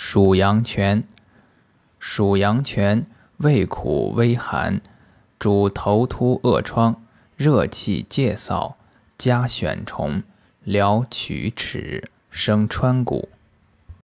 属阳泉，属阳泉，味苦微寒，主头突恶疮，热气介燥，加癣虫，疗龋齿，生川谷。